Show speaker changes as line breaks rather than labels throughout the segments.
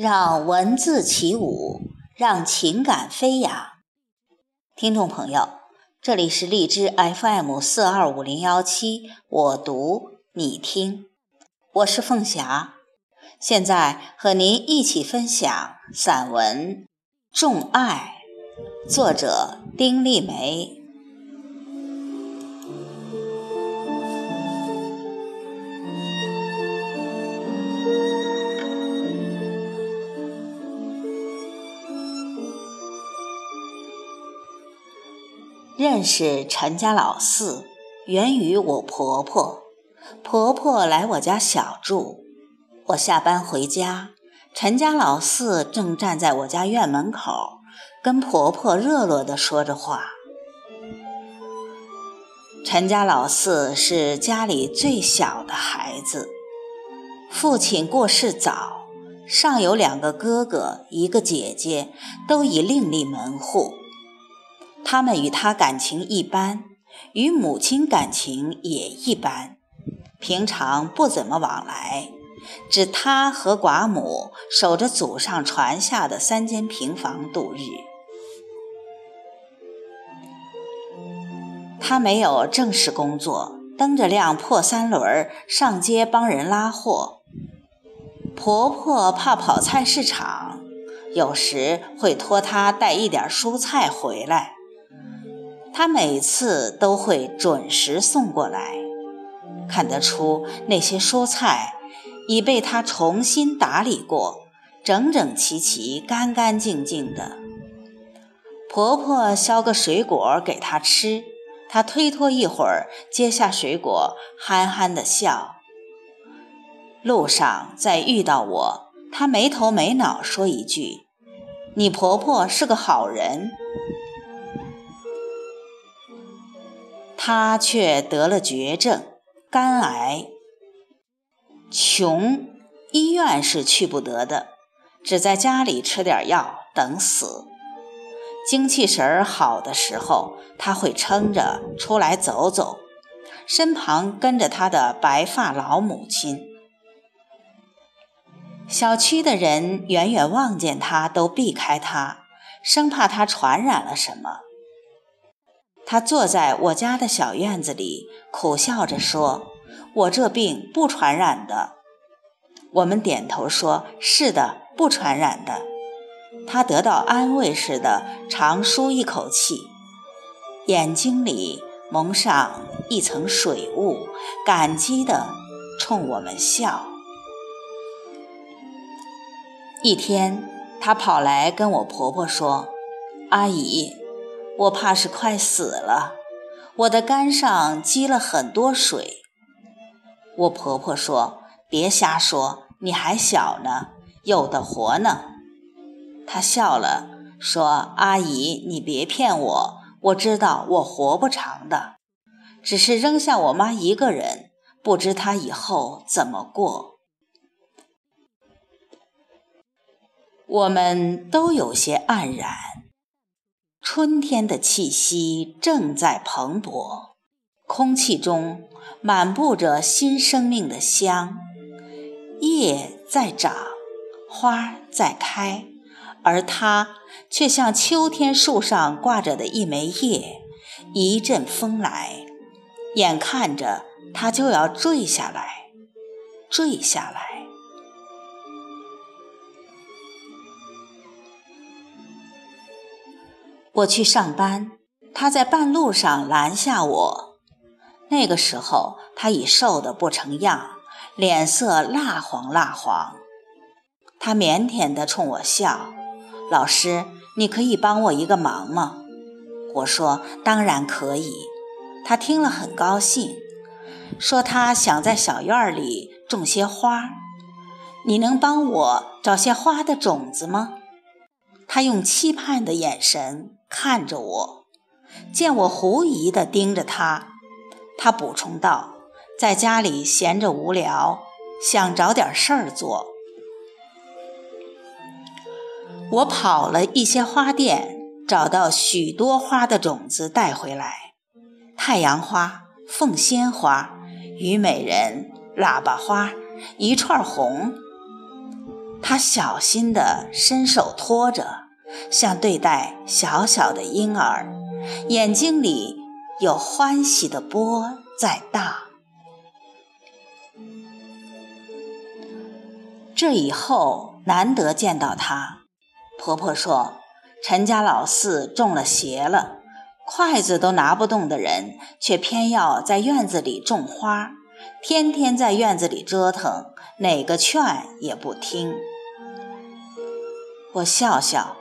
让文字起舞，让情感飞扬。听众朋友，这里是荔枝 FM 四二五零幺七，我读你听，我是凤霞，现在和您一起分享散文《众爱》，作者丁立梅。认识陈家老四，源于我婆婆。婆婆来我家小住，我下班回家，陈家老四正站在我家院门口，跟婆婆热络地说着话。陈家老四是家里最小的孩子，父亲过世早，上有两个哥哥，一个姐姐，都已另立门户。他们与他感情一般，与母亲感情也一般，平常不怎么往来，只他和寡母守着祖上传下的三间平房度日。他没有正式工作，蹬着辆破三轮上街帮人拉货。婆婆怕跑菜市场，有时会托他带一点蔬菜回来。他每次都会准时送过来，看得出那些蔬菜已被他重新打理过，整整齐齐、干干净净的。婆婆削个水果给他吃，他推脱一会儿，接下水果，憨憨的笑。路上再遇到我，他没头没脑说一句：“你婆婆是个好人。”他却得了绝症，肝癌。穷，医院是去不得的，只在家里吃点药等死。精气神儿好的时候，他会撑着出来走走，身旁跟着他的白发老母亲。小区的人远远望见他都避开他，生怕他传染了什么。他坐在我家的小院子里，苦笑着说：“我这病不传染的。”我们点头说：“是的，不传染的。”他得到安慰似的长舒一口气，眼睛里蒙上一层水雾，感激地冲我们笑。一天，他跑来跟我婆婆说：“阿姨。”我怕是快死了，我的肝上积了很多水。我婆婆说：“别瞎说，你还小呢，有的活呢。”她笑了，说：“阿姨，你别骗我，我知道我活不长的，只是扔下我妈一个人，不知她以后怎么过。”我们都有些黯然。春天的气息正在蓬勃，空气中满布着新生命的香，叶在长，花在开，而它却像秋天树上挂着的一枚叶，一阵风来，眼看着它就要坠下来，坠下来。我去上班，他在半路上拦下我。那个时候他已瘦得不成样，脸色蜡黄蜡黄。他腼腆地冲我笑：“老师，你可以帮我一个忙吗？”我说：“当然可以。”他听了很高兴，说他想在小院里种些花。你能帮我找些花的种子吗？他用期盼的眼神。看着我，见我狐疑地盯着他，他补充道：“在家里闲着无聊，想找点事儿做。”我跑了一些花店，找到许多花的种子带回来：太阳花、凤仙花、虞美人、喇叭花、一串红。他小心地伸手托着，像对待小小的婴儿，眼睛里有欢喜的波在荡。这以后难得见到他，婆婆说：“陈家老四中了邪了，筷子都拿不动的人，却偏要在院子里种花，天天在院子里折腾，哪个劝也不听。”我笑笑，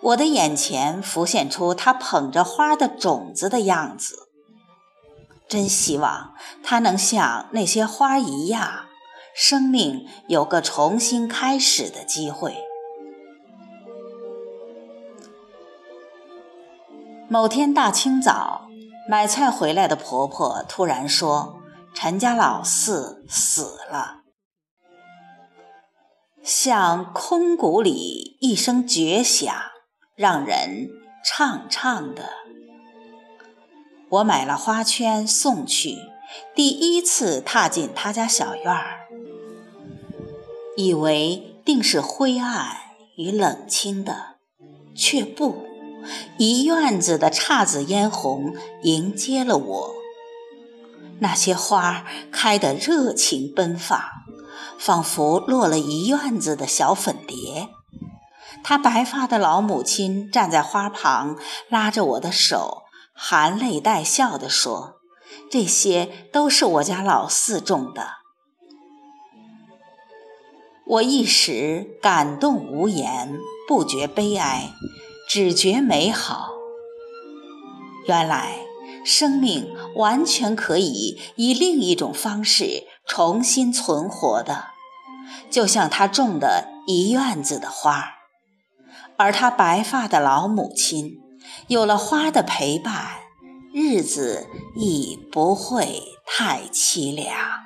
我的眼前浮现出他捧着花的种子的样子。真希望他能像那些花一样，生命有个重新开始的机会。某天大清早，买菜回来的婆婆突然说：“陈家老四死了。”像空谷里一声绝响，让人怅怅的。我买了花圈送去，第一次踏进他家小院儿，以为定是灰暗与冷清的，却不，一院子的姹紫嫣红迎接了我。那些花开得热情奔放。仿佛落了一院子的小粉蝶。他白发的老母亲站在花旁，拉着我的手，含泪带笑地说：“这些都是我家老四种的。”我一时感动无言，不觉悲哀，只觉美好。原来，生命完全可以以另一种方式重新存活的。就像他种的一院子的花，而他白发的老母亲有了花的陪伴，日子亦不会太凄凉。